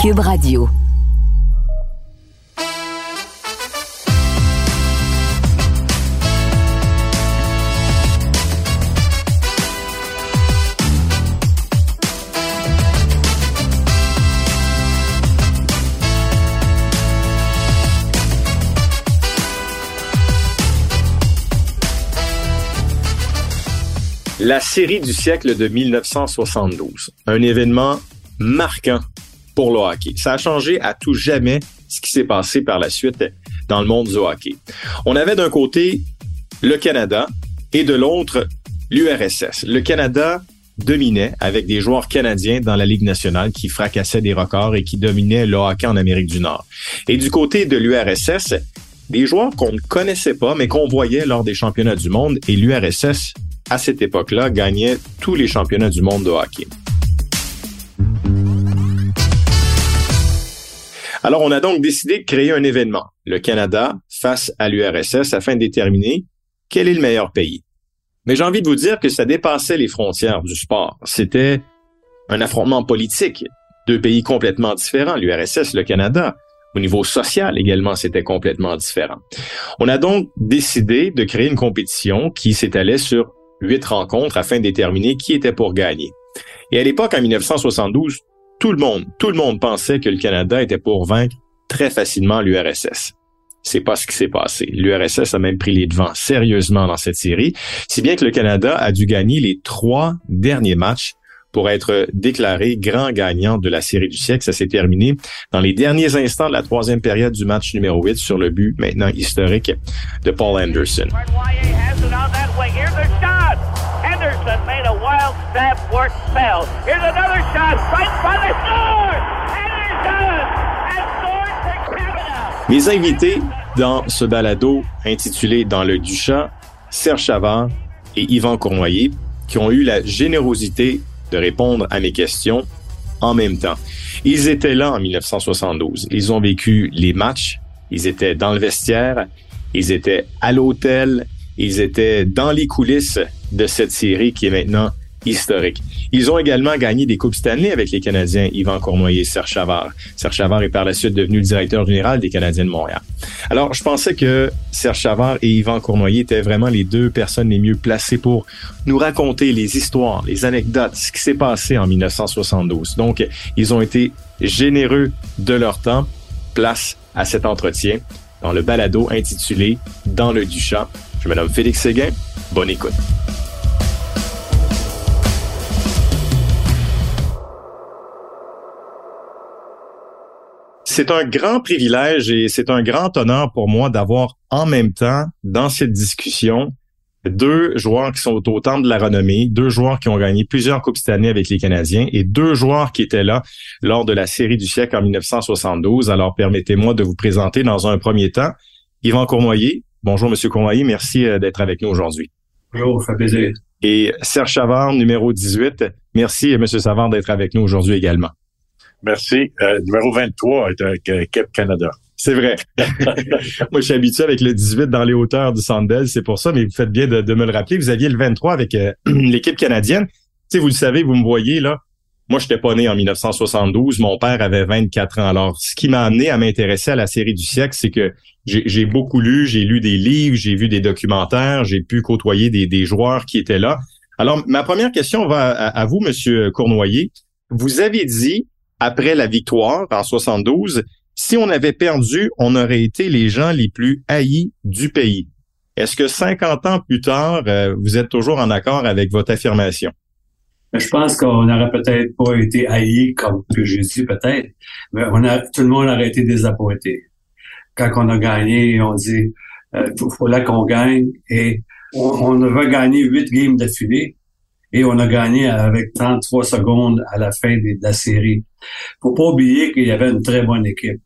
Cube Radio. La série du siècle de 1972, un événement marquant pour le hockey. Ça a changé à tout jamais ce qui s'est passé par la suite dans le monde du hockey. On avait d'un côté le Canada et de l'autre l'URSS. Le Canada dominait avec des joueurs canadiens dans la Ligue nationale qui fracassaient des records et qui dominaient le hockey en Amérique du Nord. Et du côté de l'URSS, des joueurs qu'on ne connaissait pas, mais qu'on voyait lors des championnats du monde, et l'URSS à cette époque-là, gagnait tous les championnats du monde de hockey. Alors, on a donc décidé de créer un événement, le Canada face à l'URSS, afin de déterminer quel est le meilleur pays. Mais j'ai envie de vous dire que ça dépassait les frontières du sport. C'était un affrontement politique. Deux pays complètement différents, l'URSS, le Canada. Au niveau social également, c'était complètement différent. On a donc décidé de créer une compétition qui s'étalait sur huit rencontres afin de déterminer qui était pour gagner. Et à l'époque, en 1972, tout le monde, tout le monde pensait que le Canada était pour vaincre très facilement l'URSS. C'est pas ce qui s'est passé. L'URSS a même pris les devants sérieusement dans cette série, si bien que le Canada a dû gagner les trois derniers matchs pour être déclaré grand gagnant de la série du siècle. Ça s'est terminé dans les derniers instants de la troisième période du match numéro 8 sur le but maintenant historique de Paul Anderson. Mes invités dans ce balado intitulé Dans le Duchat, Serge Chavard et Yvan Cournoyer, qui ont eu la générosité de répondre à mes questions en même temps. Ils étaient là en 1972. Ils ont vécu les matchs. Ils étaient dans le vestiaire. Ils étaient à l'hôtel. Ils étaient dans les coulisses de cette série qui est maintenant historique. Ils ont également gagné des Coupes Stanley avec les Canadiens Yvan Cournoyer et Serge Chavard. Serge Chavard est par la suite devenu le directeur général des Canadiens de Montréal. Alors, je pensais que Serge Chavard et Yvan Cournoyer étaient vraiment les deux personnes les mieux placées pour nous raconter les histoires, les anecdotes, ce qui s'est passé en 1972. Donc, ils ont été généreux de leur temps. Place à cet entretien dans le balado intitulé Dans le Duchamp. Je me nomme Félix Séguin. Bonne écoute. C'est un grand privilège et c'est un grand honneur pour moi d'avoir en même temps dans cette discussion deux joueurs qui sont au temps de la renommée, deux joueurs qui ont gagné plusieurs Coupes cette année avec les Canadiens et deux joueurs qui étaient là lors de la série du siècle en 1972. Alors permettez-moi de vous présenter dans un premier temps Yvan Cournoyer. Bonjour Monsieur Cournoyer, merci euh, d'être avec nous aujourd'hui. Bonjour, ça fait plaisir. Et Serge Savard, numéro 18. Merci Monsieur Savard d'être avec nous aujourd'hui également. Merci. Euh, numéro 23 est avec euh, Cap Canada. C'est vrai. Moi, je suis habitué avec le 18 dans les hauteurs du Sandel, c'est pour ça, mais vous faites bien de, me le rappeler. Vous aviez le 23 avec euh, l'équipe canadienne. Tu vous le savez, vous me voyez là. Moi, je n'étais pas né en 1972. Mon père avait 24 ans. Alors, ce qui m'a amené à m'intéresser à la série du siècle, c'est que j'ai beaucoup lu, j'ai lu des livres, j'ai vu des documentaires, j'ai pu côtoyer des, des, joueurs qui étaient là. Alors, ma première question va à, à vous, Monsieur Cournoyer. Vous avez dit après la victoire en 72, si on avait perdu, on aurait été les gens les plus haïs du pays. Est-ce que 50 ans plus tard, euh, vous êtes toujours en accord avec votre affirmation? Je pense qu'on n'aurait peut-être pas été haïs comme que j'ai dit peut-être, mais on a, tout le monde aurait été désappointé. Quand on a gagné, on dit euh, faut, là qu'on gagne et on, on avait gagné huit games d'affilée et on a gagné avec 33 secondes à la fin de la série. Faut pas oublier qu'il y avait une très bonne équipe.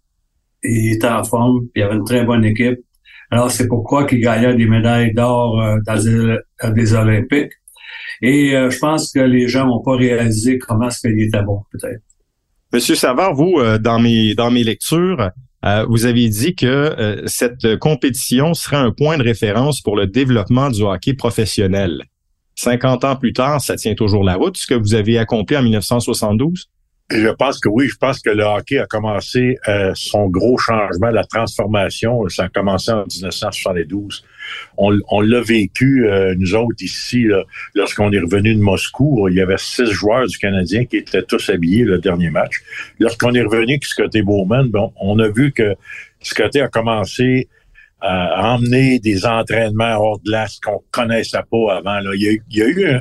Il était en forme, il y avait une très bonne équipe. Alors, c'est pourquoi qu'il gagnait des médailles d'or euh, dans des, Olympiques. Et euh, je pense que les gens n'ont pas réalisé comment est-ce qu'il était bon, peut-être. Monsieur Savard, vous, euh, dans mes dans mes lectures, vous avez dit que cette compétition serait un point de référence pour le développement du hockey professionnel. 50 ans plus tard, ça tient toujours la route, ce que vous avez accompli en 1972? Je pense que oui, je pense que le hockey a commencé euh, son gros changement, la transformation. Ça a commencé en 1972. On, l'a vécu, euh, nous autres, ici, lorsqu'on est revenu de Moscou. Il y avait six joueurs du Canadien qui étaient tous habillés le dernier match. Lorsqu'on est revenu avec Scotty Bowman, bon, on a vu que Scotty a commencé à emmener des entraînements hors de glace qu'on connaissait pas avant. Là. Il, y a, eu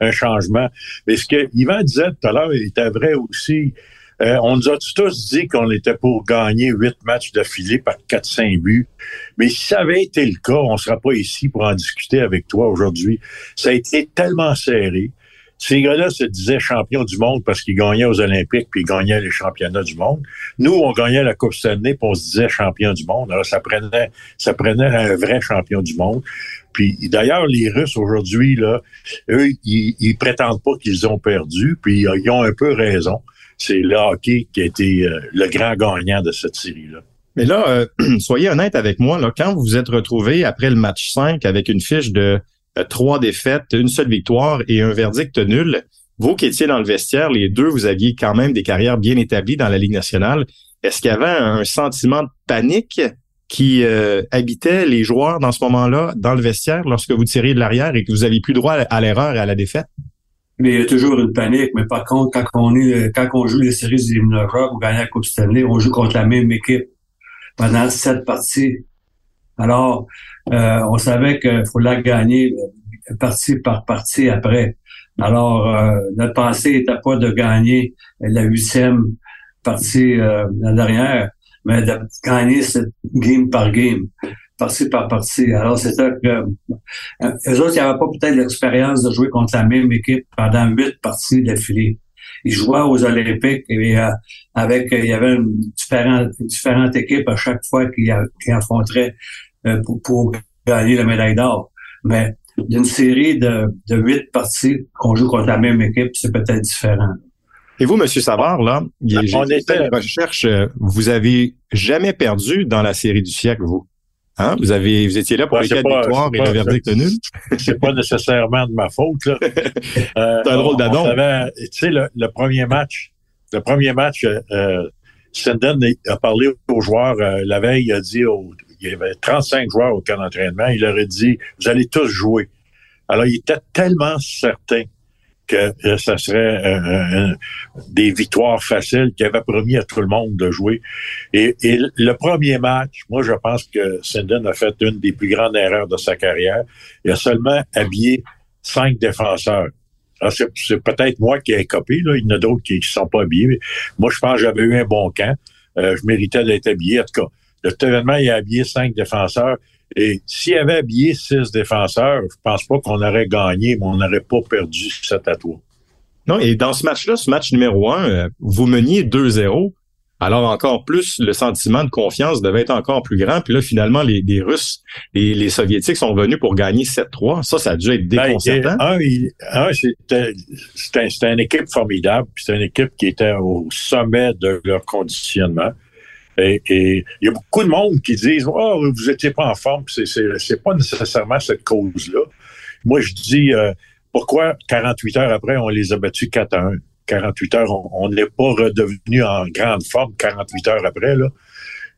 un, changement. Mais ce que Yvan disait tout à l'heure il était vrai aussi. Euh, on nous a tous dit qu'on était pour gagner huit matchs d'affilée par 4-5 buts. Mais si ça avait été le cas, on ne sera pas ici pour en discuter avec toi aujourd'hui. Ça a été tellement serré. Ces gars-là se disaient champions du monde parce qu'ils gagnaient aux Olympiques puis ils gagnaient les championnats du monde. Nous, on gagnait la Coupe Stanley puis on se disait champion du monde. Alors, ça prenait, ça prenait un vrai champion du monde. Puis d'ailleurs, les Russes aujourd'hui, là, eux, ils, prétendent pas qu'ils ont perdu, puis ils ont un peu raison. C'est le hockey qui a été euh, le grand gagnant de cette série-là. Mais là, euh, soyez honnête avec moi, là, quand vous vous êtes retrouvé après le match 5 avec une fiche de trois défaites, une seule victoire et un verdict nul. Vous qui étiez dans le vestiaire, les deux, vous aviez quand même des carrières bien établies dans la Ligue nationale. Est-ce qu'il y avait un sentiment de panique qui euh, habitait les joueurs dans ce moment-là, dans le vestiaire, lorsque vous tiriez de l'arrière et que vous aviez plus droit à l'erreur et à la défaite? Mais il y a toujours une panique. Mais par contre, quand on est, quand on joue les séries éliminatoires ou gagner la Coupe Stanley, on joue contre la même équipe pendant sept parties. Alors, euh, on savait qu'il fallait gagner euh, partie par partie après. Alors, euh, notre pensée n'était pas de gagner la huitième partie euh, la dernière, mais de gagner cette game par game, partie par partie. Alors, c'était que euh, eux autres, ils n'avaient pas peut-être l'expérience de jouer contre la même équipe pendant huit parties d'affilée. Ils jouaient aux Olympiques et avec il y avait une différente, différentes équipes à chaque fois qu'ils affronteraient euh, pour, gagner la médaille d'or. Mais d'une série de, huit parties qu'on joue contre la même équipe, c'est peut-être différent. Et vous, Monsieur Savard, là, j'ai fait une recherche. Euh, vous avez jamais perdu dans la série du siècle, vous. Hein? Vous avez, vous étiez là pour les quatre victoires et le verdict nul. C'est pas nécessairement de ma faute, là. Euh, c'est un drôle d'adon. Tu sais, le, premier match, le premier match, euh, a parlé aux joueurs la veille, il a dit aux, il y avait 35 joueurs au camp d'entraînement. Il leur a dit, vous allez tous jouer. Alors, il était tellement certain que euh, ça serait euh, des victoires faciles qu'il avait promis à tout le monde de jouer. Et, le premier match, moi, je pense que Sinden a fait une des plus grandes erreurs de sa carrière. Il a seulement habillé cinq défenseurs. C'est peut-être moi qui ai copié, là. il y en a d'autres qui ne sont pas habillés. moi, je pense que j'avais eu un bon camp. Euh, je méritais d'être habillé. En tout cas, le événement, il a habillé cinq défenseurs. Et s'il avait habillé six défenseurs, je pense pas qu'on aurait gagné, mais on n'aurait pas perdu cet à Non, et dans ce match-là, ce match numéro un, euh, vous meniez 2-0. Alors encore plus, le sentiment de confiance devait être encore plus grand. Puis là, finalement, les, Russes et les Soviétiques sont venus pour gagner 7-3. Ça, ça a dû être ben, déconcertant. un, un c'était une équipe formidable. Puis c'était une équipe qui était au sommet de leur conditionnement. Et, il y a beaucoup de monde qui disent Oh, vous n'étiez pas en forme, c'est, c'est, pas nécessairement cette cause-là. Moi, je dis euh, pourquoi 48 heures après, on les a battus 4 à 1. 48 heures, on n'est pas redevenu en grande forme 48 heures après, là.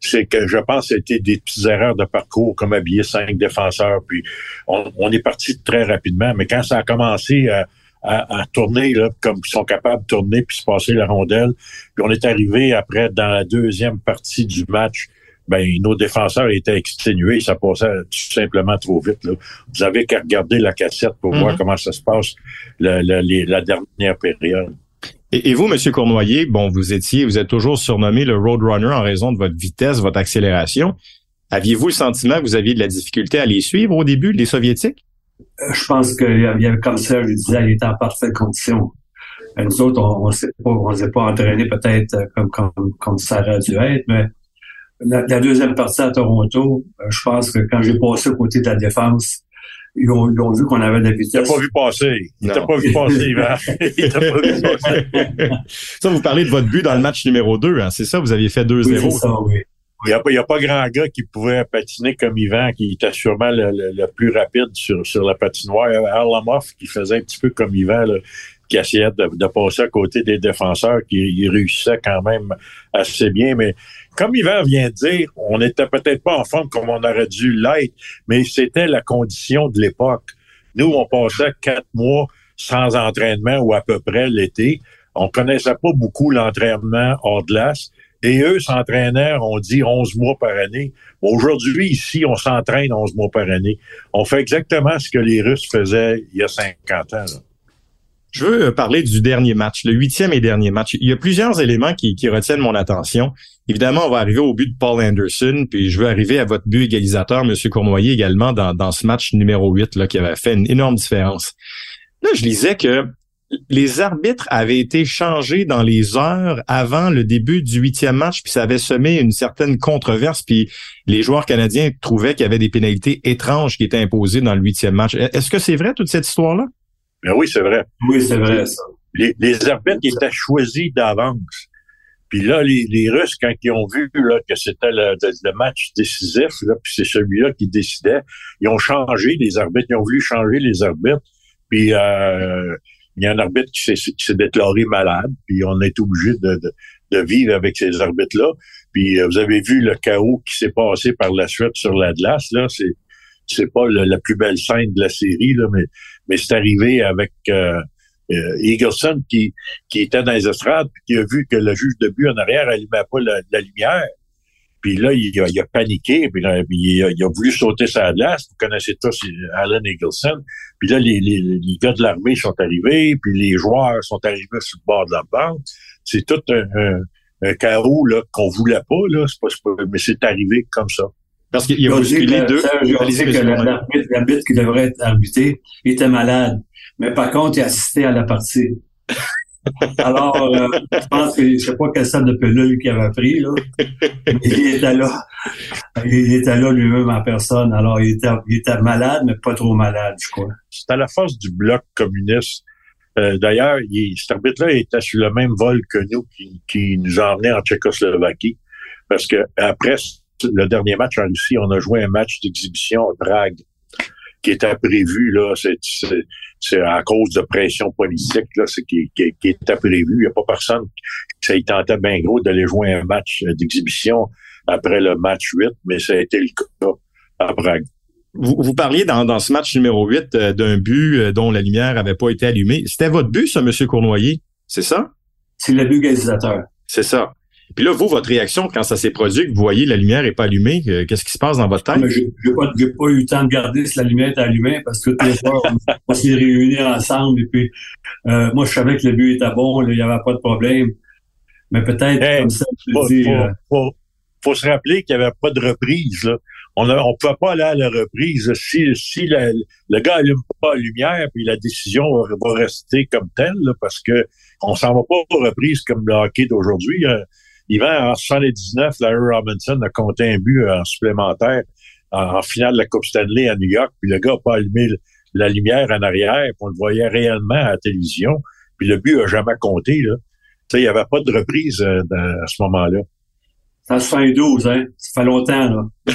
C'est que je pense que c'était des petites erreurs de parcours, comme habiller cinq défenseurs, puis on, on est parti très rapidement. Mais quand ça a commencé à à, tourner là, comme ils sont capables de tourner puis se passer la rondelle. Puis on est arrivé après dans la deuxième partie du match. Ben, nos défenseurs étaient exténués, ça passait tout simplement trop vite. Là. Vous avez qu'à regarder la cassette pour voir mhm. comment ça se passe la, la, dernière période. Et, vous, Monsieur Cournoyer, bon, vous étiez, vous êtes toujours surnommé le Roadrunner en raison de votre vitesse, votre accélération. Aviez-vous le sentiment que vous aviez de la difficulté à les suivre au début, les Soviétiques? Je pense qu'il y avait, comme ça, je disais, il était en parfaite condition. Et nous autres, on ne s'est pas, on s'est pas entraîné peut-être euh, comme, comme, comme ça aurait dû être, mais la, deuxième partie à Toronto, euh, je pense que quand j'ai passé au côté de la défense, ils ont, ils ont vu qu'on avait de la vitesse. Il pas vu passer. Il t'a pas vu passer, Yvan. Il t'a pas vu passer. ça, vous parlez de votre but dans le match numéro 2, hein? C'est ça, vous aviez fait 2-0. Oui, ça, oui. Il n'y a, pas grand gars qui pouvait patiner comme Yvan, qui était sûrement le, plus rapide sur, la patinoire. Arlamoff, qui faisait un petit peu comme Yvan, qui essayait de, passer à côté des défenseurs, qui réussissaient quand même assez bien. Mais comme Yvan vient de dire, on n'était peut-être pas en forme comme on aurait dû l'être, mais c'était la condition de l'époque. Nous, on passait quatre mois sans entraînement ou à peu près l'été. On connaissait pas beaucoup l'entraînement hors glace. Et eux s'entraînaient, on dit, 11 mois par année. Aujourd'hui, ici, on s'entraîne 11 mois par année. On fait exactement ce que les Russes faisaient il y a 50 ans. Je veux parler du dernier match, le huitième et dernier match. Il y a plusieurs éléments qui, retiennent mon attention. Évidemment, on va arriver au but de Paul Anderson, puis je veux arriver à votre but égalisateur, M. Cournoyer, également, dans, dans ce match numéro 8, là, qui avait fait une énorme différence. Là, je lisais que les arbitres avaient été changés dans les heures avant le début du huitième match, puis ça avait semé une certaine controverse, puis les joueurs canadiens trouvaient qu'il y avait des pénalités étranges qui étaient imposées dans le huitième match. Est-ce que c'est vrai toute cette histoire-là? Ben oui, c'est vrai. Oui, c'est vrai, ça. Les, arbitres étaient choisis d'avance. Puis là, les, Russes, quand ils ont vu là, que c'était le, match décisif, là, puis c'est celui-là qui décidait, ils ont changé les arbitres, ils ont voulu changer les arbitres. Puis euh, il y a un arbitre qui s'est déclaré malade, puis on est obligé de, de, vivre avec ces arbitres-là. Puis euh, vous avez vu le chaos qui s'est passé par la suite sur la glace, là, c'est c'est pas la plus belle scène de la série, là, mais, mais c'est arrivé avec euh, euh, Eagleson qui, qui était dans les estrades, puis qui a vu que le juge de but en arrière allumait pas la, lumière. Puis là, il a, il a paniqué, puis, là, il, a, il, a, voulu sauter sa glace. Vous connaissez tous Alan Eagleson. Puis là, les, les, les gars de l'armée sont arrivés, puis les joueurs sont arrivés sur le bord de la bande. C'est tout un, un, chaos là qu'on voulait pas, là. C'est pas, mais c'est arrivé comme ça. Parce qu'il y a aussi les deux. que l'arbitre qui devrait être arbitré était malade. Mais par contre, il assistait à la partie. Alors, euh, je pense que je sais pas quelle sorte de pelule qu'il avait pris, là. Il était là. Il était là lui-même en personne. Alors, il était, il était malade, mais pas trop malade, je crois. C'était la force du bloc communiste. Euh, D'ailleurs, cet arbitre-là était sur le même vol que nous qui, qui nous emmenait en Tchécoslovaquie. Parce que après le dernier match en Russie, on a joué un match d'exhibition à Prague qui était prévu, là, c'est à cause de pression politique, là, c'est qui, qui, qui, était prévu. Il n'y a pas personne qui ça y tentait bien gros d'aller jouer un match d'exhibition après le match 8, mais ça a été le cas à Prague. Vous, vous parliez dans, dans ce match numéro 8 euh, d'un but euh, dont la lumière n'avait pas été allumée. C'était votre but, ça, M. Cournoyer? C'est ça? C'est le but égalisateur. C'est ça. Puis là, vous, votre réaction quand ça s'est produit, que vous voyez la lumière est pas allumée, euh, qu'est-ce qui se passe dans votre tête? J'ai pas, pas eu le temps de garder si la lumière est allumée parce que toutes les fois, on, s'est réunis ensemble et puis euh, moi, je savais que le but était bon, il n'y avait pas de problème. Mais peut-être comme ça, je faut, dis, faut, faut, se rappeler qu'il n'y avait pas de reprise. Là. On ne on pouvait pas aller à la reprise. Si, si le gars allume pas la lumière, puis la décision va, rester comme telle, parce que on s'en va pas aux reprises comme le hockey d'aujourd'hui. Yvan, en 79, Larry Robinson a compté un but en supplémentaire en, finale de la Coupe Stanley à New York, puis le gars n'a pas allumé la lumière en arrière, puis on le voyait réellement à la télévision, puis le but a jamais compté. Là. il n'y avait pas de reprise euh, à ce moment-là. Ça se fait 12, hein? Ça fait longtemps, là.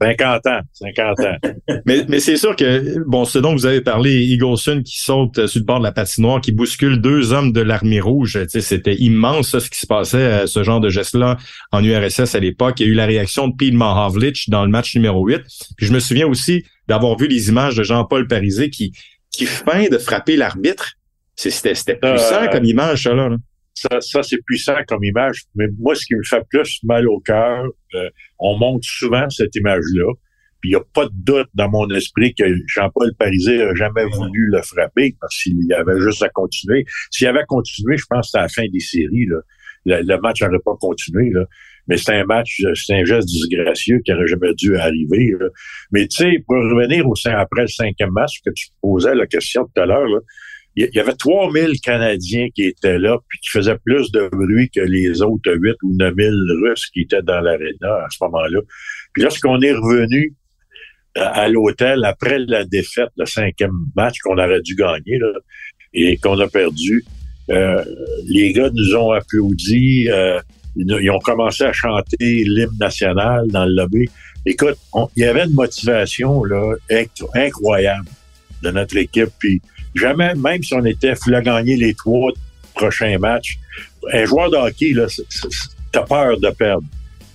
50 ans, 50 ans. mais mais c'est sûr que, bon, ce dont vous avez parlé, Eagleson qui saute euh, sur le bord de la patinoire, qui bouscule deux hommes de l'armée rouge, c'était immense ce qui se passait, euh, ce genre de geste-là en URSS à l'époque. Il y a eu la réaction de Pete Mahavlich dans le match numéro 8. Puis je me souviens aussi d'avoir vu les images de Jean-Paul Parisé qui, qui feint de frapper l'arbitre. C'était puissant euh, comme image, ça, là. là ça, ça c'est puissant comme image. Mais moi, ce qui me fait plus mal au cœur, euh, on montre souvent cette image-là. Puis il n'y a pas de doute dans mon esprit que Jean-Paul Parisé n'a jamais voulu le frapper parce qu'il avait juste à continuer. S'il avait continué, je pense que c'était à la fin des séries. Là. Le, match n'aurait pas continué. Là. Mais c'est un match, c'est un geste disgracieux qui n'aurait jamais dû arriver. Mais tu sais, pour revenir au après le cinquième match que tu posais la question tout à l'heure, il y avait 3000 Canadiens qui étaient là, puis qui faisaient plus de bruit que les autres 8 ou 9000 Russes qui étaient dans l'aréna à ce moment-là. Puis lorsqu'on est revenu à l'hôtel après la défaite, le cinquième match qu'on aurait dû gagner là, et qu'on a perdu, euh, les gars nous ont applaudi, euh, ils ont commencé à chanter l'hymne national dans le lobby. Écoute, il y avait une motivation là incroyable de notre équipe, puis jamais, même si on était à gagner les trois prochains matchs, un joueur de hockey, là, t'as peur de perdre.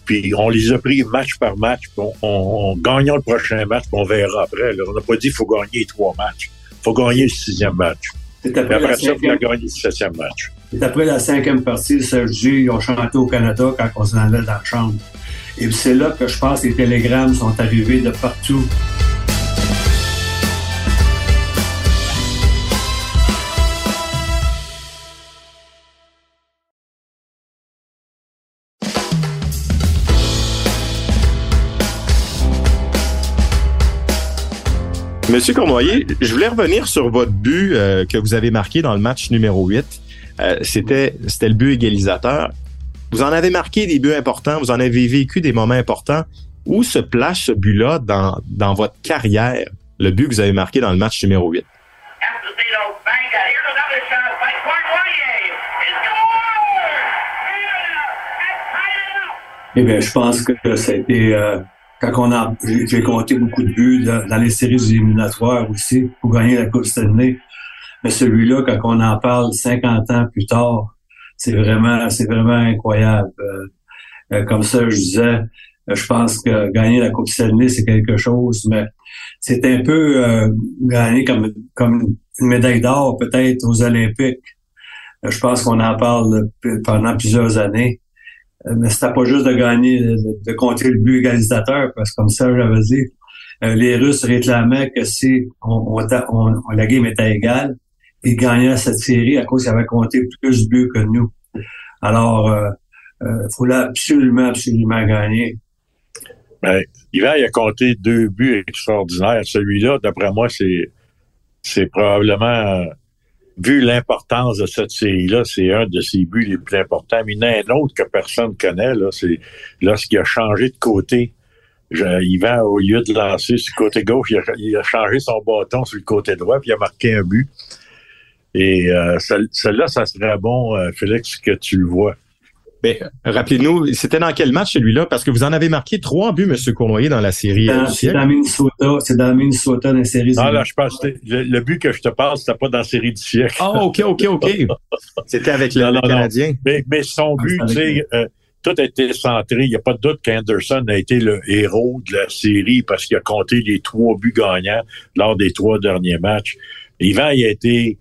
Puis on les a pris match par match. On, on, gagnons le prochain match, puis on verra après. On n'a pas dit qu'il faut gagner les trois matchs. Il faut gagner le sixième match. après, après ça, il faut gagner le septième match. C'est après la cinquième partie, Serge ils ont chanté au Canada quand on s'en allait dans la chambre. Et c'est là que je pense que les télégrammes sont arrivés de partout. Monsieur Cournoyer, je voulais revenir sur votre but euh, que vous avez marqué dans le match numéro 8. Euh, c'était, c'était le but égalisateur. Vous en avez marqué des buts importants, vous en avez vécu des moments importants. Où se place ce but-là dans, dans votre carrière, le but que vous avez marqué dans le match numéro 8? Eh bien, je pense que été euh, quand on a, j'ai compté beaucoup de buts dans, les séries éliminatoires aussi pour gagner la Coupe Stanley. Mais celui-là, quand on en parle 50 ans plus tard, c'est vraiment, c'est vraiment incroyable. Euh, euh, comme ça, je disais, euh, je pense que gagner la Coupe Stanley, c'est quelque chose, mais c'est un peu gagner comme, comme une médaille d'or peut-être aux Olympiques. je pense qu'on en parle pendant plusieurs années. Euh, mais c'était pas juste de gagner, de, compter le but égalisateur, parce que comme ça, j'avais dit, euh, les Russes réclamaient que si on, on, la game était égale, ils gagnaient cette série à cause qu'ils avaient compté plus de buts que nous. Alors, euh, euh, fallait absolument, absolument gagner. Ben, Yvan, il a compté deux buts extraordinaires. Celui-là, d'après moi, c'est c'est probablement vu l'importance de cette série-là, c'est un de ses buts les plus importants. Mais il y en a un autre que personne connaît, là, c'est lorsqu'il a changé de côté. il va au lieu de lancer sur le côté gauche, il a, changé son bâton sur le côté droit, puis il a marqué un but. Et euh, celle-là, ça serait bon, euh, Félix, que tu le vois. Ben, rappelez-nous, c'était dans quel match celui-là? Parce que vous en avez marqué trois buts, M. Cournoyer, dans la série. C'est dans Minnesota. C'est dans Minnesota, dans la série. Ah, là, je pense que le, but que je te parle, c'était pas dans la série du siècle. Ah, OK, OK, OK. c'était avec le, Canadien. Mais, mais, son ah, but, tu sais, euh, tout a été centré. Il n'y a pas de doute qu'Anderson a été le héros de la série parce qu'il a compté les trois buts gagnants lors des trois derniers matchs. Yvan, il a été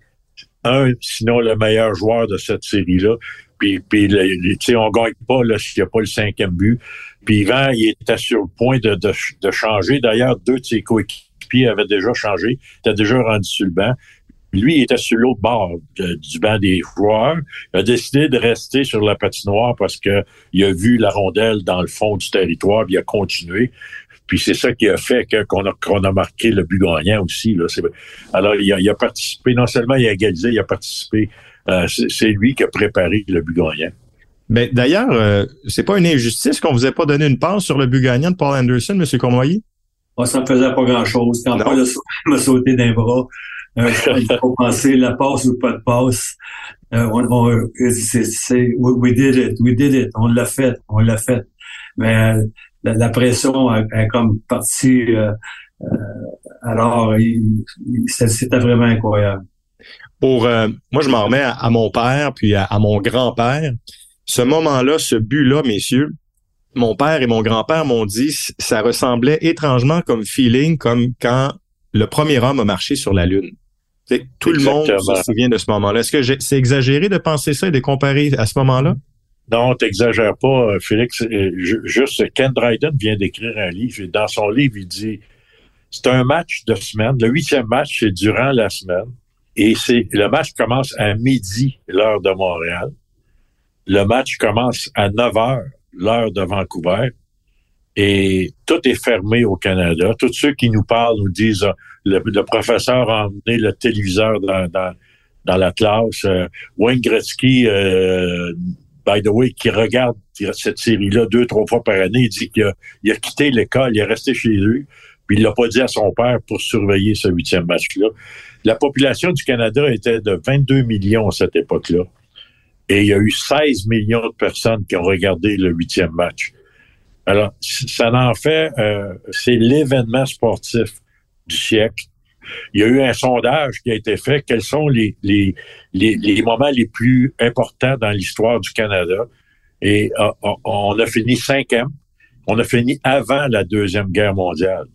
un, sinon le meilleur joueur de cette série-là. Puis, puis tu sais, on gagne pas s'il n'y a pas le cinquième but. Puis Yvan, il était sur le point de, de, de changer. D'ailleurs, deux de ses coéquipiers avaient déjà changé, étaient déjà rendu sur le banc. Lui, il était sur l'autre bord du banc des joueurs. Il a décidé de rester sur la patinoire parce que il a vu la rondelle dans le fond du territoire, puis il a continué. Puis c'est ça qui a fait qu'on a, qu'on a marqué le but gagnant aussi. Là. Alors, il a, il a participé, non seulement il a égalisé, il a participé euh, c'est lui qui a préparé le but gagnant. Ben, d'ailleurs, euh, c'est pas une injustice qu'on vous ait pas donné une passe sur le but gagnant de Paul Anderson, M. Cournoyer? Oh, ça ne faisait pas grand-chose. Quand Paul m'a sauté d'un bras, euh, il faut penser la passe ou pas de passe. Euh, on, c'est, we, did it, we did it. On l'a fait, on l'a fait. Mais la, pression est comme partie. alors, c'était vraiment incroyable pour euh, moi je m'en remets à, mon père puis à, mon grand-père. Ce moment-là, ce but-là, messieurs, mon père et mon grand-père m'ont dit ça ressemblait étrangement comme feeling comme quand le premier homme a marché sur la lune. tout le monde se souvient de ce moment-là. Est-ce que c'est exagéré de penser ça et de comparer à ce moment-là? Non, t'exagères pas, euh, Félix. Euh, juste, Ken Dryden vient d'écrire un livre et dans son livre, il dit c'est un match de semaine. Le huitième match, c'est durant la semaine. Et c'est le match commence à midi, l'heure de Montréal. Le match commence à 9 heures, l'heure de Vancouver. Et tout est fermé au Canada. Tous ceux qui nous parlent nous disent ah, le, professeur a emmené le téléviseur dans, dans, dans la classe. Euh, Wayne Gretzky, euh, by the way, qui regarde cette série-là deux, trois fois par année, il dit qu'il a, a quitté l'école, il est resté chez lui, puis il l'a pas dit à son père pour surveiller ce huitième match-là. La population du Canada était de 22 millions à cette époque-là. Et il y a eu 16 millions de personnes qui ont regardé le huitième match. Alors, ça en fait, euh, c'est l'événement sportif du siècle. Il y a eu un sondage qui a été fait. Quels sont les, les, les, moments les plus importants dans l'histoire du Canada? Et euh, on a fini cinquième. On a fini avant la Deuxième Guerre mondiale.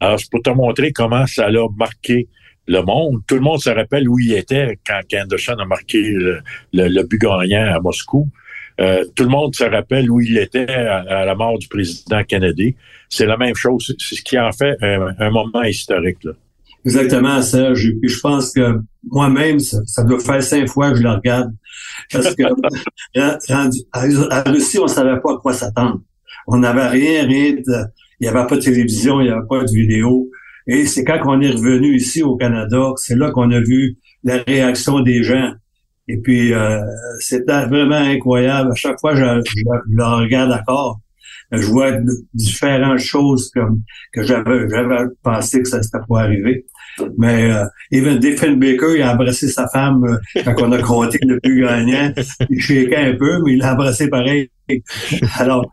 Alors, c'est pour te montrer comment ça a marqué le monde. Tout le monde se rappelle où il était quand Anderson a marqué le, le, but gagnant à Moscou. Euh, tout le monde se rappelle où il était à, la mort du président Kennedy. C'est la même chose. C'est ce qui en fait un, moment historique. Là. Exactement, Serge. puis je pense que moi-même, ça, doit faire cinq fois que je le regarde. Parce que à, Russie, on savait pas à quoi s'attendre. On n'avait rien, rien de, il n'y avait pas de télévision, il n'y avait pas de vidéo. Et c'est quand on est revenu ici au Canada, c'est là qu'on a vu la réaction des gens. Et puis, euh, c'était vraiment incroyable. À chaque fois, je, je, le regarde encore. Je vois différentes choses comme que j'avais pensé que ça s'était pas arrivé. Mais euh, even Baker, il a embrassé sa femme euh, quand on a compté le plus gagnant. Il chéquait un peu, mais il l'a embrassé pareil. Alors,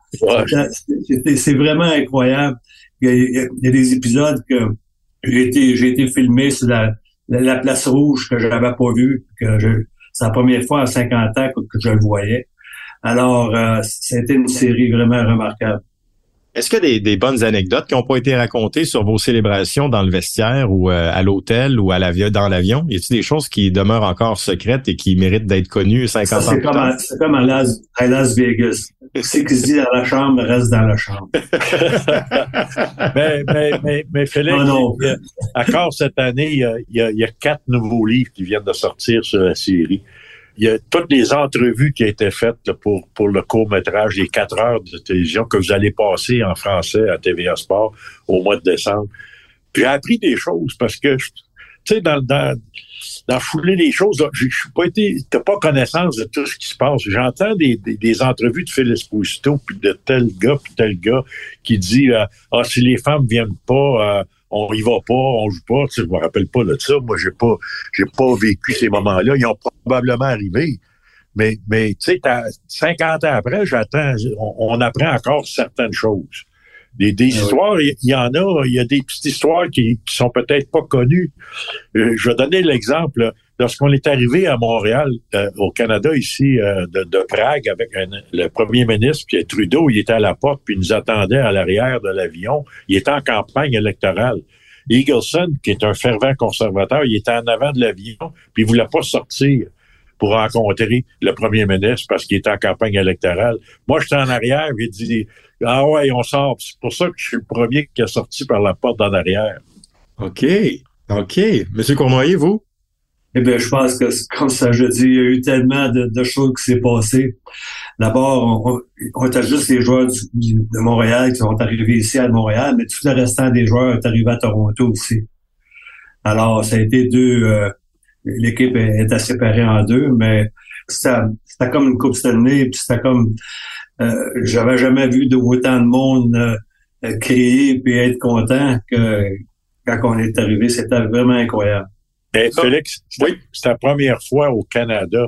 c'est vraiment incroyable. Il y, a, des épisodes que j'ai été, j'ai été filmé sur la, la, place rouge que je n'avais pas vue, que je, c'est la première fois à 50 ans que, je le voyais. Alors, euh, c'était une série vraiment remarquable. Est-ce qu'il y a des, bonnes anecdotes qui n'ont pas été racontées sur vos célébrations dans le vestiaire ou euh, à l'hôtel ou à l'avion, dans l'avion? Y a-t-il des choses qui demeurent encore secrètes et qui méritent d'être connues 50 ans C'est comme, c'est comme à Las, à Las Vegas. Ce qui se dit dans la chambre reste dans la chambre. mais, mais, mais, mais non, encore cette année, il y, a, il y, a, quatre nouveaux livres qui viennent de sortir sur la série il y a toutes les entrevues qui ont été faites pour, pour le court-métrage, les quatre heures de télévision que vous allez passer en français à TVA Sport au mois de décembre. Puis j'ai appris des choses parce que, tu sais, dans, dans, dans fouler les choses, je suis pas été, t'as pas connaissance de tout ce qui se passe. J'entends des, des, entrevues de Phil Esposito, puis de tel gars, puis tel gars qui dit, euh, ah, si les femmes viennent pas, euh, on y va pas, on joue pas. Tu sais, je me rappelle pas de ça. Moi, j'ai pas, j'ai pas vécu ces moments-là. Ils ont probablement arrivé. Mais, mais tu sais, 50 ans après, j'attends, on, apprend encore certaines choses. Des, des ah histoires, il y, en a, il y a des petites histoires qui, qui sont peut-être pas connues. Euh, je vais donner l'exemple. Lorsqu'on est arrivé à Montréal, euh, au Canada, ici, euh, de, Prague, avec le premier ministre, puis Trudeau, il était à la porte, puis il nous attendait à l'arrière de l'avion. Il était en campagne électorale. Eagleson, qui est un fervent conservateur, il était en avant de l'avion, puis il voulait pas sortir pour rencontrer le premier ministre parce qu'il était en campagne électorale. Moi, j'étais en arrière, j'ai dit Ah ouais, on sort. C'est pour ça que je suis le premier qui est sorti par la porte en arrière. OK. OK. Monsieur Cournoyer, vous? Eh bien, je pense que, comme ça, je dis, il y a eu tellement de, choses qui s'est passées. D'abord, on, on, était juste les joueurs de Montréal qui sont arrivés ici à Montréal, mais tout le restant des joueurs est arrivé à Toronto aussi. Alors, ça a été deux... Euh, l'équipe était séparée en deux, mais c'était comme une coupe Stanley, puis c'était comme... Euh, J'avais jamais vu de autant de monde euh, crier puis être content que quand on est arrivé. C'était vraiment incroyable. Mais Félix, c'est la première fois au Canada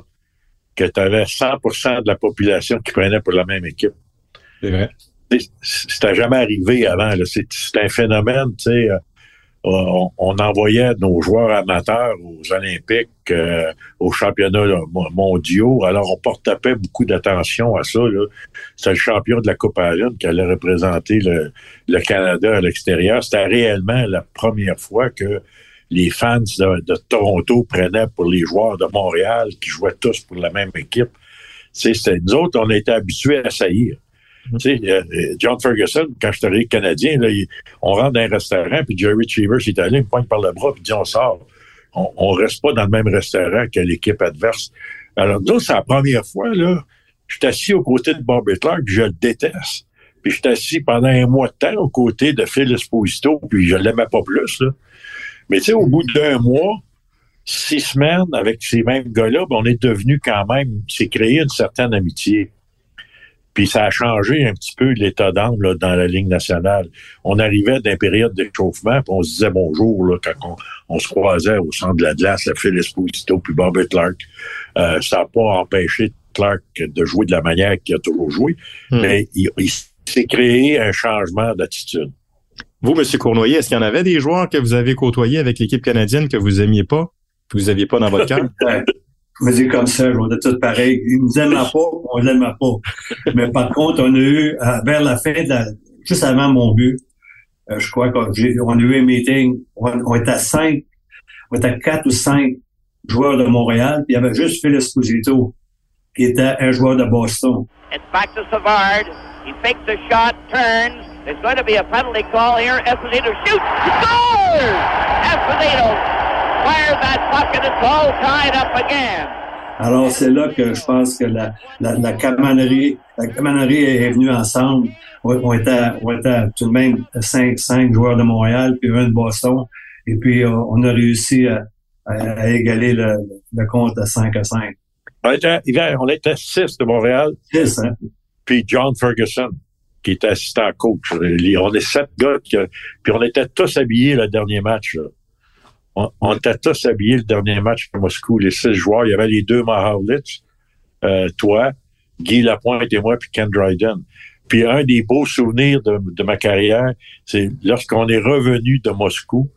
que tu avais 100% de la population qui prenait pour la même équipe. C'est vrai. C'était jamais arrivé avant. C'est un phénomène, tu sais. Euh, on, envoyait nos joueurs amateurs aux Olympiques, euh, aux championnats mondiaux. Alors, on portait beaucoup d'attention à ça. C'était le champion de la Coupe Allen qui allait représenter le, le Canada à l'extérieur. C'était réellement la première fois que les fans de, Toronto prenaient pour les joueurs de Montréal qui jouaient tous pour la même équipe. C'est nous autres, on été habitués à saillir. Mm-hmm. Sais, euh, John Ferguson, quand je suis canadien, là, on rentre dans un restaurant, puis Jerry allé, il me pointe par le bras, puis dit on sort. On, on reste pas dans le même restaurant que l'équipe adverse. Alors, nous, c'est la première fois, là, je suis assis aux côtés de Bobby Clark, puis je le déteste. Puis je suis assis pendant un mois de temps aux côtés de Phil Esposito, puis je l'aimais pas plus, là. Mais tu sais, au bout d'un mois, six semaines avec ces mêmes gars-là, ben, on est devenu quand même, c'est créé une certaine amitié. Puis ça a changé un petit peu l'état d'âme dans la Ligue nationale. On arrivait d'une période d'échauffement, puis on se disait bonjour là, quand on, se croisait au centre de la glace, la Phil Esposito, puis Bobby Clark. Euh, ça n'a pas empêché Clark de jouer de la manière qu'il a toujours joué, hmm. mais il s'est créé un changement d'attitude. Vous, M. Cournoyer, est-ce qu'il y en avait des joueurs que vous avez côtoyés avec l'équipe canadienne que vous aimiez pas, que vous aviez pas dans votre cœur? Je me dis comme ça, on est tous pareils. Ils nous aiment pas, on les aime pas. Mais par contre, on a eu, euh, vers la fin, de la, juste avant mon but, euh, je crois qu'on a eu un meeting, on, était à cinq, on était à quatre ou cinq joueurs de Montréal, puis il y avait juste Phil Esposito, qui était un joueur de Boston. It's back to Savard. He fakes the shot, turns. There's going to be a penalty call here. Esposito shoots. He scores! Esposito alors, c'est là que je pense que la, la, la camanerie, la camanerie est venue ensemble. On était, on était tout de même cinq, cinq joueurs de Montréal, puis un de Boston. Et puis, euh, on a réussi à, à, égaler le, le, compte à 5 à 5. On était, on était six de Montréal. Six, hein? Puis John Ferguson, qui était assistant coach. On est sept gars, puis on était tous habillés le dernier match. On, était tous habillés le dernier match à Moscou, les six joueurs. Il y avait les deux Maharlitz, euh, toi, Guy Lapointe et moi, puis Ken Dryden. Puis un des beaux souvenirs de, ma carrière, c'est lorsqu'on est revenu de Moscou,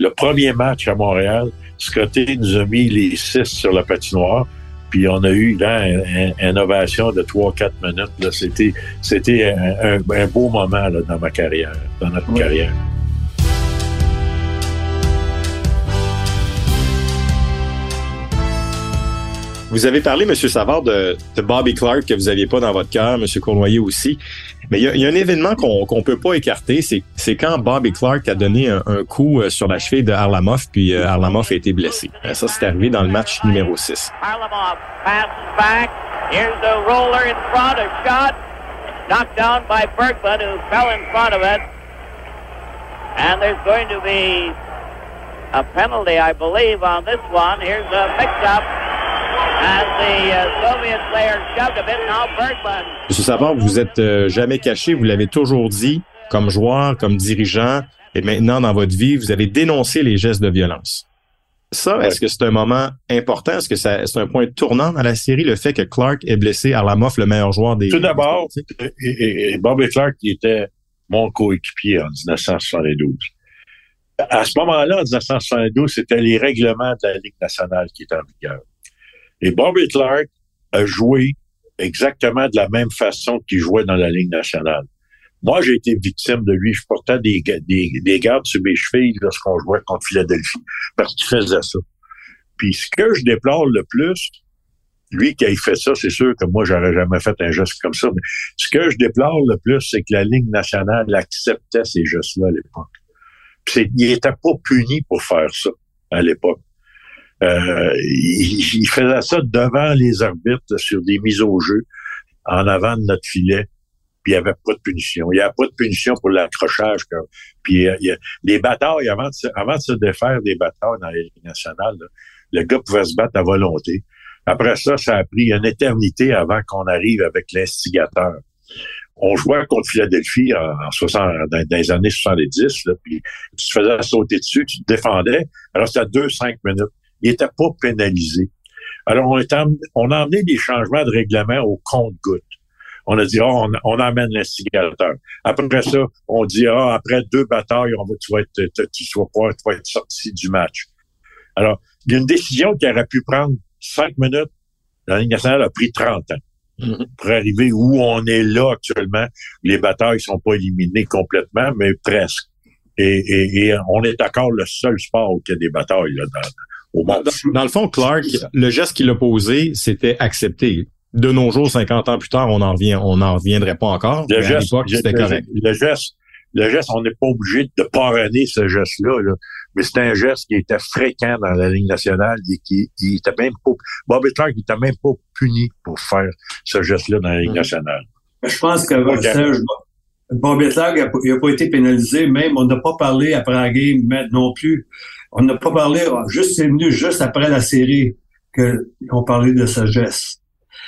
le premier match à Montréal, Scotty nous a mis les six sur la patinoire, puis on a eu là une ovation de trois, quatre minutes. C'était, c'était un, beau moment là, dans ma carrière, dans notre carrière. Vous avez parlé, M. Savard, de, Bobby Clark que vous n'aviez pas dans votre cœur, M. Cournoyer aussi. Mais il y, a un événement qu'on ne peut pas écarter, c'est quand Bobby Clark a donné un, coup euh, sur la cheville de Harlamov, puis euh, Harlamov a été blessé. Euh, ça, c'est arrivé dans le match numéro 6. Harlamov passes back. Here's the roller in front, a shot. Knocked down by Bergman, who fell in front of it. And there's going to be a penalty, I believe, on this one. Here's a mix-up. Monsieur Savard, vous êtes euh, jamais caché, vous l'avez toujours dit, comme joueur, comme dirigeant, et maintenant dans votre vie, vous avez dénoncé les gestes de violence. Ça, est-ce que c'est un moment important? Est-ce que c'est un point tournant dans la série, le fait que Clark est blessé à la le meilleur joueur des... Tout d'abord, Bobby Clark qui était mon coéquipier en 1972. À ce moment-là, en 1972, c'était les règlements de la Ligue nationale qui étaient en vigueur. Et Bobby Clark a joué exactement de la même façon qu'il jouait dans la Ligue nationale. Moi, j'ai été victime de lui. Je portais des, des, des gardes sur mes chevilles lorsqu'on jouait contre Philadelphie, parce qu'il faisait ça. Puis ce que je déplore le plus, lui qui a fait ça, c'est sûr que moi, j'aurais jamais fait un geste comme ça, mais ce que je déplore le plus, c'est que la Ligue nationale acceptait ces gestes-là à l'époque. Il n'était pas puni pour faire ça à l'époque. Euh, il, faisait ça devant les arbitres sur des mises au jeu en avant de notre filet. Puis il n'y avait pas de punition. Il n'y avait pas de punition pour l'accrochage. Puis euh, il les batailles, avant de, se, avant de se défaire des batailles dans les nationales, le gars pouvait se battre à volonté. Après ça, ça a pris une éternité avant qu'on arrive avec l'instigateur. On jouait contre Philadelphie en, 60, dans, les années 70, là, puis tu te faisais sauter dessus, tu te défendais. Alors, c'était deux, cinq minutes il n'était pas pénalisé. Alors, on, on a emmené des changements de règlement au compte-goutte. On a dit, oh, on, on emmène l'instigateur. Après ça, on dit, ah, après deux batailles, on va, tu vas être, tu, vas tu vas être sorti du match. Alors, il y a une décision qui aurait pu prendre cinq minutes. La Ligue nationale a pris 30 ans mm-hmm. pour arriver où on est là actuellement. Les batailles sont pas éliminées complètement, mais presque. Et, et, on est encore le seul sport où il y a des batailles là, dans, dans, le fond, Clark, le geste qu'il a posé, c'était accepté. De nos jours, 50 ans plus tard, on en revient, on n'en reviendrait pas encore. Le geste, c'était correct. Le geste, le geste, on n'est pas obligé de pardonner ce geste-là, mais c'est un geste qui était fréquent dans la Ligue nationale et qui il était même pas, Bobby Clark il était même pas puni pour faire ce geste-là dans la Ligue mm. nationale. Je pense que Bobby Clark n'a pas été pénalisé, même on n'a pas parlé après la game non plus. On n'a pas parlé, juste c'est venu juste après la série qu'on parlait de sagesse.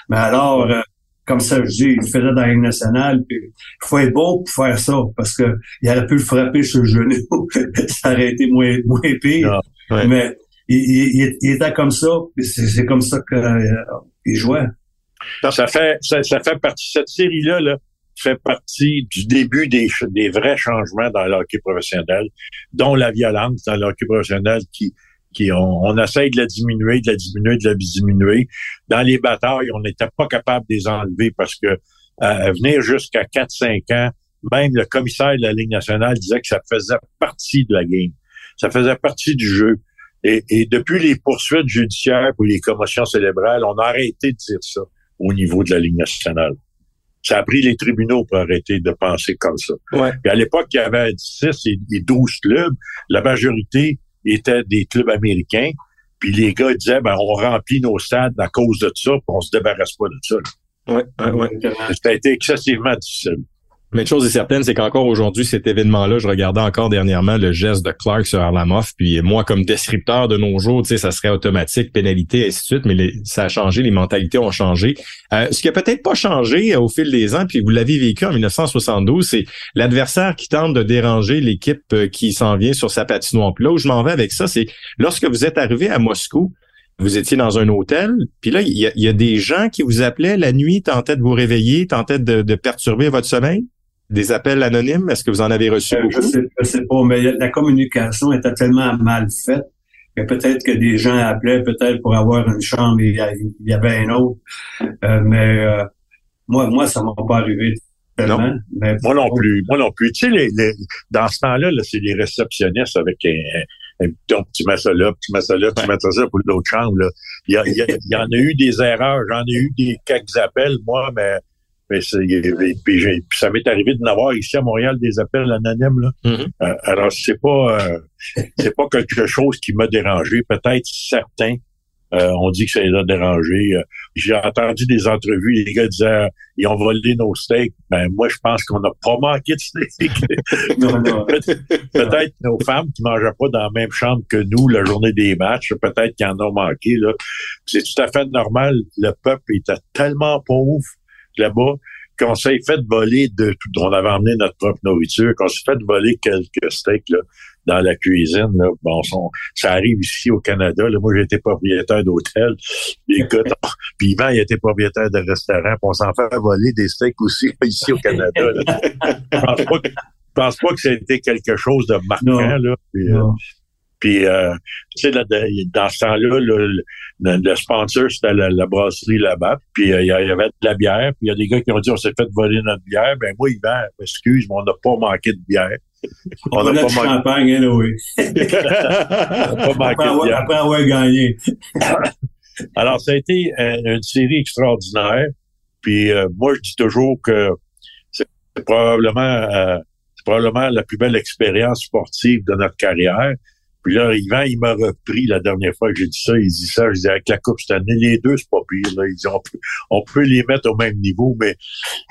Mais alors, euh, comme ça je dis, il faisait dans la nationale, puis il faut être bon pour faire ça, parce que il aurait pu le frapper sur le genou. ça aurait été moins, moins pire. Ah, Mais il, était comme ça, c'est comme ça qu'il euh, jouait. Ça fait, ça, fait partie, cette série-là, là, fait partie du début des, des vrais changements dans le hockey professionnel, dont la violence dans le hockey professionnel qui, qui on, on essaye de la diminuer, de la diminuer, de la diminuer. Dans les batailles, on n'était pas capable de les enlever parce que à venir jusqu'à 4-5 ans, même le commissaire de la Ligue nationale disait que ça faisait partie de la game. Ça faisait partie du jeu. Et, et depuis les poursuites judiciaires pour les commotions cérébrales, on a arrêté de dire ça au niveau de la Ligue nationale. Ça a pris les tribunaux pour arrêter de penser comme ça. Ouais. Puis à l'époque, il y avait 16 et 12 clubs. La majorité étaient des clubs américains. Puis les gars disaient, ben, on remplit nos stades à cause de ça, puis on se débarrasse pas de ça. Ouais, ouais, ouais. Ça a été excessivement difficile. Mais une chose est certaine, c'est qu'encore aujourd'hui, cet événement-là, je regardais encore dernièrement le geste de Clark sur Arlamoff, puis moi, comme descripteur de nos jours, tu sais, ça serait automatique, pénalité, ainsi de suite, mais les- ça a changé, les mentalités ont changé. Euh, ce qui a peut-être pas changé euh, au fil des ans, puis vous l'avez vécu en 1972, c'est l'adversaire qui tente de déranger l'équipe euh, qui s'en vient sur sa patinoire. Puis là où je m'en vais avec ça, c'est lorsque vous êtes arrivé à Moscou, vous étiez dans un hôtel, puis là, il y, y a des gens qui vous appelaient la nuit, tentaient de vous réveiller, tentaient de, de perturber votre sommeil? Des appels anonymes, est-ce que vous en avez reçu Euh, je, sais, je sais pas, mais la communication était tellement mal faite que peut-être que des gens appelaient peut-être pour avoir une chambre et il y avait un autre. Euh, mais euh, moi, moi, ça m'a pas arrivé tellement. Mais Moi non plus. Moi non plus. Tu sais, les, les- dans ce temps-là, là, c'est les réceptionnistes avec un, un, un petit mets ça là, petit mets ça là, petit mets ça pour l'autre chambre. Là. Il, y a- il y a- il y en a eu des erreurs. J'en ai eu des quelques appels, moi, mais, mais puis, ça m'est arrivé de n'avoir ici à Montréal des appels anonymes. Là. Mhm. Euh, alors, c'est pas euh, c'est pas quelque chose qui m'a dérangé. Peut-être certains euh, on dit que ça les a dérangés. Euh, J'ai entendu des entrevues, les gars disaient ils ont volé nos steaks. Ben moi, je pense qu'on n'a pas manqué de steaks. non, non. peut-être nos femmes qui mangeaient pas dans la même chambre que nous la journée des matchs, peut-être qu'ils en ont manqué. Là. C'est tout à fait normal. Le peuple était tellement pauvre là-bas qu'on s'est fait voler de tout. On avait emmené notre propre nourriture, qu'on s'est fait voler quelques steaks là, dans la cuisine. Là. Bon, son- ça arrive ici au Canada. Là. Moi, j'étais propriétaire d'hôtel. Écoute, puis Yvan, il était propriétaire de restaurant. puis on s'en fait voler des steaks aussi ici au Canada. là. Je pense pas que, je pense pas que ça a été quelque chose de marquant. Non. Là. Euh. Puis, euh, tu sais, dans ce temps-là, le, le, le sponsor, c'était la, la brasserie là-bas. Puis, euh, il y avait de la bière. Puis, il y a des gars qui ont dit, on s'est fait voler notre bière. Ben, moi, Yvan, excuse, mais on n'a pas manqué de bière. On, n'a pas champagne, hein, oui. on n'a pas manqué Après de bière. après avoir gagné. Alors, ça a été euh, une série extraordinaire. Puis, euh, moi, je dis toujours que c'est probablement, euh, c'est probablement la plus belle expérience sportive de notre carrière. Puis là, Yvan, il m'a repris la dernière fois que j'ai dit ça. Il dit ça, je dis avec la Coupe cette année, les deux, c'est pas pire. Là. Il dit on peut, on peut les mettre au même niveau, mais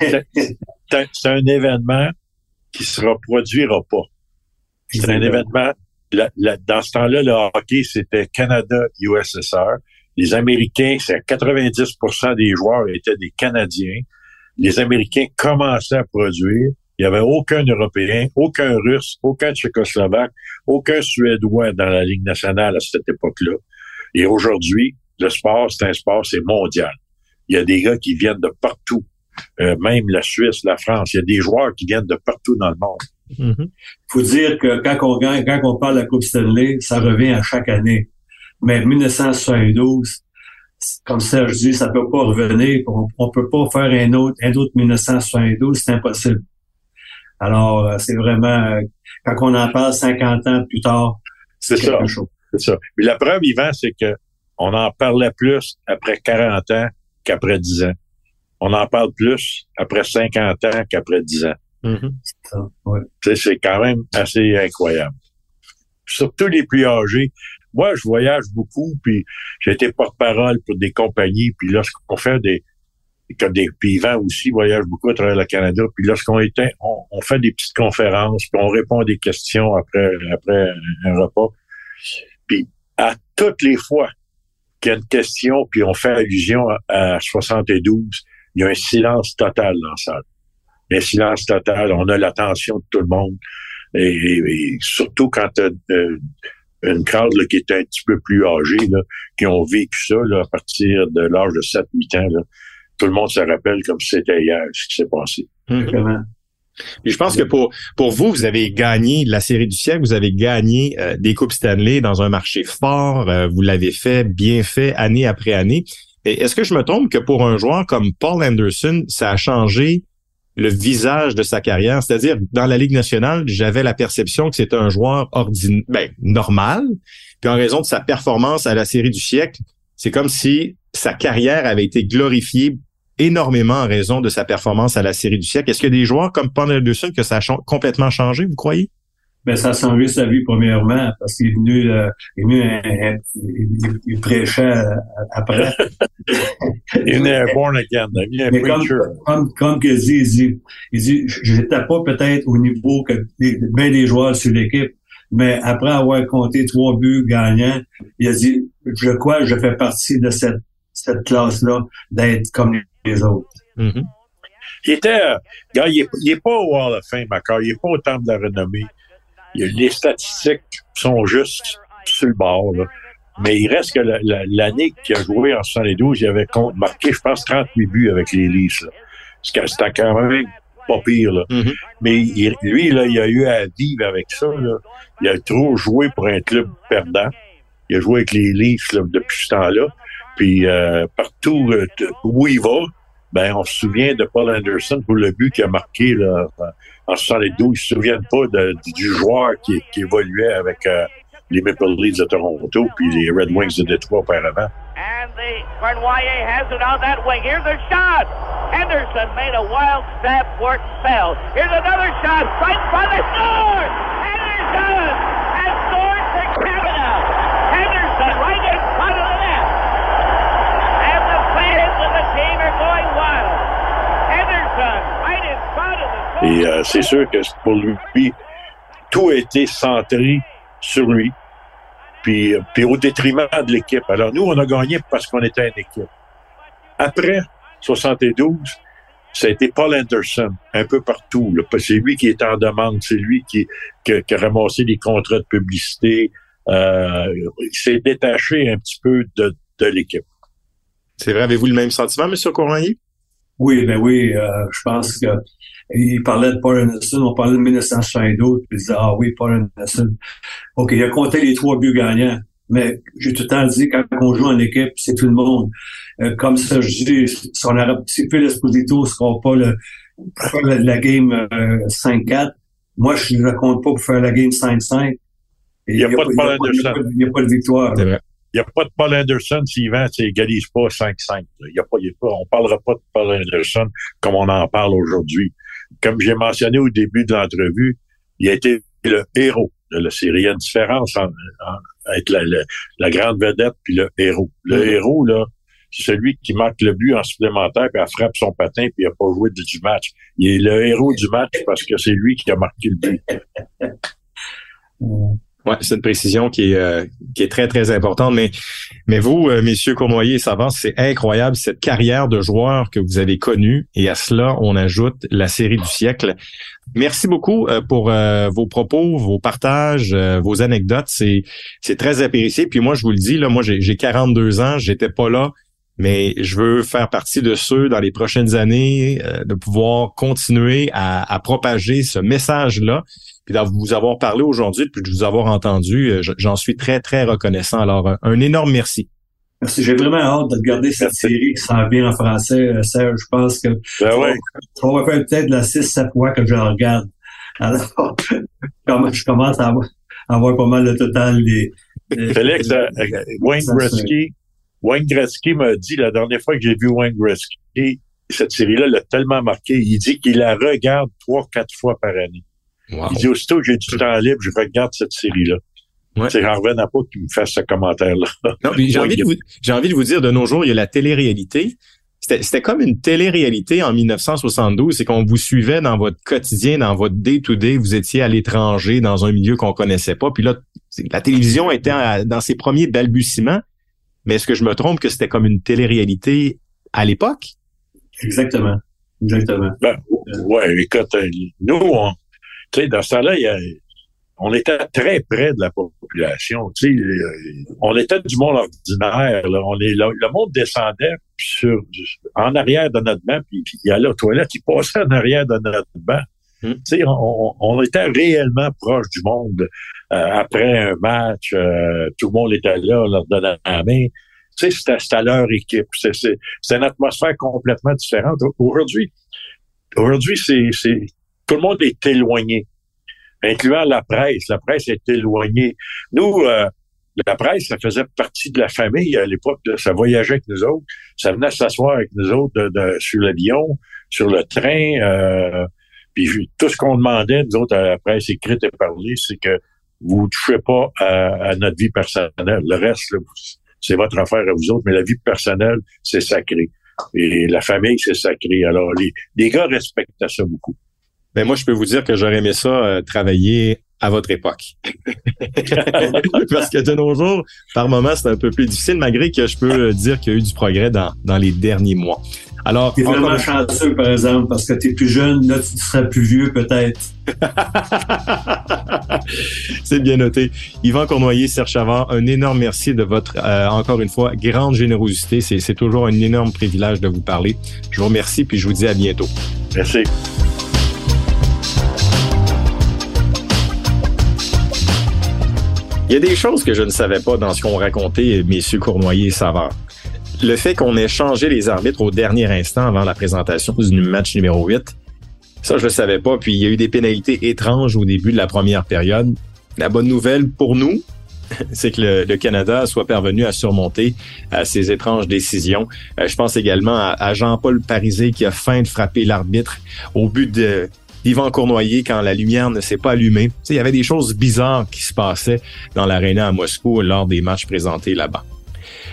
c'est un événement qui se reproduira pas. C'est un événement. la- la- dans ce temps-là, le hockey, c'était Canada-USSR. Les Américains, c'est 90% des joueurs étaient des Canadiens. Les Américains commençaient à produire. Il n'y avait aucun Européen, aucun Russe, aucun Tchécoslovaque, aucun Suédois dans la Ligue nationale à cette époque-là. Et aujourd'hui, le sport, c'est un sport, c'est mondial. Il y a des gars qui viennent de partout. Euh, même la Suisse, la France. Il y a des joueurs qui viennent de partout dans le monde. Mhm. faut dire que quand on gagne, quand on parle de la Coupe Stanley, ça revient à chaque année. Mais 1972, comme Serge dit, ça peut pas revenir. On, on peut pas faire un autre, un autre 1972, c'est impossible. Alors, euh, c'est vraiment, euh, quand on en parle 50 ans plus tard, C'est ça. quelque chose. C'est ça. Mais la preuve, Yvan, c'est que on en parlait plus après 40 ans qu'après 10 ans. On en parle plus après 50 ans qu'après 10 ans. Mhm. Ça, ouais. Tu sais, C'est quand même assez incroyable. Surtout les plus âgés. Moi, je voyage beaucoup, puis j'ai été porte-parole pour des compagnies, puis lorsqu'on fait des comme des puis Yvan aussi voyage beaucoup à travers le Canada, puis lorsqu'on était, on, on fait des petites conférences, puis on répond à des questions après après un repas. Puis à toutes les fois qu'il y a une question, puis on fait allusion à, à 72, il y a un silence total dans la salle. Un silence total, on a l'attention de tout le monde. Et, et- et surtout quand t'as, euh, une crowd là, qui est un petit peu plus âgée, là, qui ont vécu ça là, à partir de l'âge de 7-8 ans, là, tout le monde se rappelle comme si c'était hier ce qui s'est passé. Exactement. Puis je pense que pour pour vous, vous avez gagné la série du siècle, vous avez gagné euh, des coupes Stanley dans un marché fort, euh, vous l'avez fait bien fait année après année. Et est-ce que je me trompe que pour un joueur comme Paul Anderson, ça a changé le visage de sa carrière, c'est-à-dire dans la Ligue nationale, j'avais la perception que c'était un joueur ordinaire, ben, normal, puis en raison de sa performance à la série du siècle, c'est comme si sa carrière avait été glorifiée énormément en raison de sa performance à la série du siècle. Est-ce qu'il y a des joueurs comme Paul Anderson que ça a complètement changé, vous croyez? Ben, ça a changé sa vie premièrement parce qu'il est venu, euh, il, est venu euh, il, il, prêchait euh, après. il est born again, il est comme, comme, comme que dit, il dit, il dit, j'étais pas peut-être au niveau que bien des joueurs sur l'équipe, mais après avoir compté trois buts gagnants, il a dit, je crois que je fais partie de cette, cette classe-là d'être comme les autres. Mm-hmm. Il était, il, est, pas au Hall of Fame encore, il est pas au temple de la renommée. Les statistiques sont juste sur le bord, là. Mais il reste que l'année qu'il a joué en 72, il avait marqué, je pense, 38 buts avec les Leafs. C'était quand même pas pire. Là. Mm-hmm. Mais lui, là, il a eu à vivre avec ça. Là. Il a trop joué pour un club perdant. Il a joué avec les Leafs là, depuis ce temps-là. Puis euh, partout euh, où il va, ben on se souvient de Paul Anderson pour le but qu'il a marqué là, en 72. Ils se souviennent pas du joueur qui, qui évoluait avec euh, les Maple Leafs de Toronto puis les Red Wings de Détroit auparavant. And the Cournoyer has it on that wing. Here's a shot. Henderson made a wild it and fell. Here's another shot. Right by the score. Henderson has scored for Canada. Henderson right in front of the net. And the fans of the team are going wild. Henderson right in front of the goal. Et euh, c'est sûr que pour lui, tout a été centré sur lui. Puis, puis au détriment de l'équipe. Alors nous, on a gagné parce qu'on était une équipe. Après 72, ça a été Paul Anderson, un peu partout. C'est lui qui est en demande, c'est lui qui, qui, qui, a ramassé les contrats de publicité. Euh, il s'est détaché un petit peu de, de l'équipe. C'est vrai, avez-vous le même sentiment, M. Cournoyer? Oui, ben oui, euh, je pense que il parlait de Paul Anderson, on parlait de 1972, puis il disait, ah oui, Paul Anderson. OK, il a compté les trois buts gagnants, mais j'ai tout le temps dit, quand on joue en équipe, c'est tout le monde. Euh, comme ça, je dis, si on a si Phil Esposito ne sera pas le, faire la, la game euh, 5-4, moi, je ne compte pas pour faire la game 5-5. Il n'y a, a, pas de Paul Anderson. Il n'y a, a, pas de victoire. C'est vrai. Il n'y a pas de Paul Anderson s'il vend, il égalise pas 5-5. Il y a pas, y a pas, on parlera pas de Paul Anderson comme on en parle aujourd'hui. Comme j'ai mentionné au début de l'entrevue, il a été le héros de la série. Il y a une différence entre être la, la, la, grande vedette puis le héros. Le mmh. héros, là, c'est celui qui marque le but en supplémentaire puis elle frappe son patin puis il n'a pas joué du match. Il est le héros du match parce que c'est lui qui a marqué le but. Ouais, c'est une précision qui est euh, qui est très très importante. Mais mais vous, euh, messieurs Cournoyer et Savant, c'est incroyable cette carrière de joueur que vous avez connue. Et à cela, on ajoute la série du siècle. Merci beaucoup euh, pour euh, vos propos, vos partages, euh, vos anecdotes. C'est c'est très apprécié. Puis moi, je vous le dis là, moi j'ai 42 ans, j'étais pas là. Mais je veux faire partie de ceux dans les prochaines années de pouvoir continuer à, à propager ce message-là puis de vous avoir parlé aujourd'hui, puis de vous avoir entendu, j'en suis très, très reconnaissant. Alors, un énorme merci. Merci. J'ai vraiment hâte de regarder cette merci. série qui s'en vient en français, Serge. Je pense que ben ouais. on va faire peut-être la 6-7 fois que je la regarde. Alors, je commence à avoir, à avoir pas mal le total des... des Félix, euh, Wayne Gretzky, Wayne Gretzky m'a dit la dernière fois que j'ai vu Wayne Gretzky, cette série-là l'a tellement marqué, il dit qu'il la regarde trois, quatre fois par année. Wow. Il dit aussitôt que j'ai du temps libre, je regarde cette série-là. Ouais. C'est j'en revenais pas qu'il me fasse ce commentaire-là. Non, j'ai envie, de vous, j'ai envie de vous dire, de nos jours, il y a la télé-réalité. C'était, c'était comme une télé-réalité en 1972. C'est qu'on vous suivait dans votre quotidien, dans votre day-to-day. Vous étiez à l'étranger, dans un milieu qu'on connaissait pas. Puis là, la télévision était à, dans ses premiers balbutiements. Mais est-ce que je me trompe que c'était comme une télé-réalité à l'époque? Exactement. Exactement. Ben, ouais, écoute, nous, on, tu sais, dans ce temps-là, il y a, on était très près de la population. Tu sais, on était du monde ordinaire. On est, le, monde descendait sur, en arrière de notre banc, puis, il y a la toilette qui passait en arrière de notre banc. Hmm. Tu sais, on, était réellement proche du monde. Euh, après un match, euh, tout le monde était là, on leur donnait la main. Tu sais, c'était leur équipe. C'est une atmosphère complètement différente. Aujourd'hui, aujourd'hui, c'est tout le monde est éloigné incluant la presse. La presse est éloignée. Nous, euh, la presse, ça faisait partie de la famille à l'époque. Ça voyageait avec nous autres. Ça venait s'asseoir avec nous autres sur l'avion, sur le train. Euh, puis tout ce qu'on demandait, nous autres, à la presse écrite et parlée, c'est que vous ne touchez pas à, notre vie personnelle. Le reste, c'est votre affaire à vous autres, mais la vie personnelle, c'est sacré. Et la famille, c'est sacré. Alors, les, les gars respectent ça beaucoup. Ben moi, je peux vous dire que j'aurais aimé ça euh, travailler à votre époque. Parce que de nos jours, par moments, c'est un peu plus difficile, malgré que je peux dire qu'il y a eu du progrès dans, dans les derniers mois. Alors, es vraiment chanceux, par exemple, parce que tu es plus jeune, là, tu seras plus vieux, peut-être. c'est bien noté. Yvan Cournoyer, Serge Chavard, un énorme merci de votre, euh, encore une fois, grande générosité. C'est toujours un énorme privilège de vous parler. Je vous remercie, puis je vous dis à bientôt. Merci. Il y a des choses que je ne savais pas dans ce qu'ont raconté messieurs Cournoyer et Savard. Le fait qu'on ait changé les arbitres au dernier instant avant la présentation du match numéro 8, ça, je le savais pas. Puis il y a eu des pénalités étranges au début de la première période. La bonne nouvelle pour nous, c'est que le, Canada soit parvenu à surmonter euh, ces étranges décisions. Euh, je pense également à, à Jean-Paul Parisé qui a faim de frapper l'arbitre au but de Yvan Cournoyer quand la lumière ne s'est pas allumée. il y avait des choses bizarres qui se passaient dans l'aréna à Moscou lors des matchs présentés là-bas.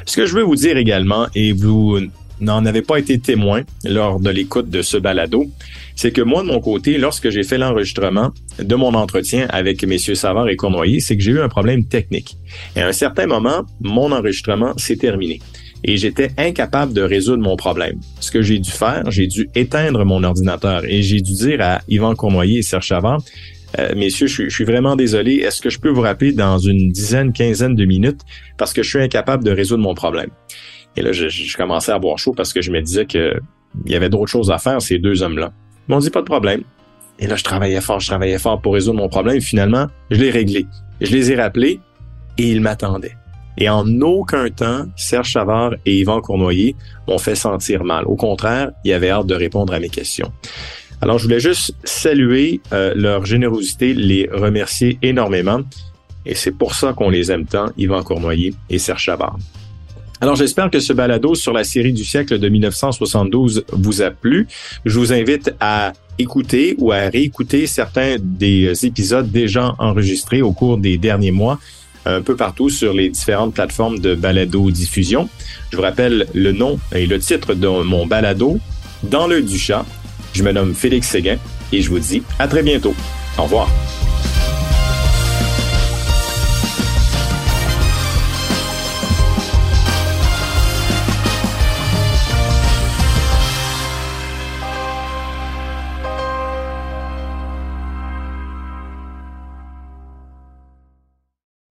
Ce que je veux vous dire également, et vous n'en avez pas été témoin lors de l'écoute de ce balado, c'est que moi, de mon côté, lorsque j'ai fait l'enregistrement de mon entretien avec messieurs Savard et Cournoyer, c'est que j'ai eu un problème technique. Et à un certain moment, mon enregistrement s'est terminé et j'étais incapable de résoudre mon problème. Ce que j'ai dû faire, j'ai dû éteindre mon ordinateur et j'ai dû dire à Yvan Cournoyer et Serge Chavard, euh, messieurs, je, suis vraiment désolé. Est-ce que je peux vous rappeler dans une dizaine, quinzaine de minutes parce que je suis incapable de résoudre mon problème? Et là, je, commençais à boire chaud parce que je me disais que il y avait d'autres choses à faire, ces deux hommes-là. Ils m'ont dit pas de problème. Et là, je travaillais fort, je travaillais fort pour résoudre mon problème. Finalement, je l'ai réglé. Je les ai rappelés et ils m'attendaient. Et en aucun temps, Serge Chavard et Yvan Cournoyer m'ont fait sentir mal. Au contraire, ils avaient hâte de répondre à mes questions. Alors, je voulais juste saluer euh, leur générosité, les remercier énormément. Et c'est pour ça qu'on les aime tant, Yvan Cournoyer et Serge Chavard. Alors, j'espère que ce balado sur la série du siècle de 1972 vous a plu. Je vous invite à écouter ou à réécouter certains des épisodes déjà enregistrés au cours des derniers mois un peu partout sur les différentes plateformes de balado diffusion. Je vous rappelle le nom et le titre de mon balado, Dans le du chat. Je me nomme Félix Séguin et je vous dis à très bientôt. Au revoir.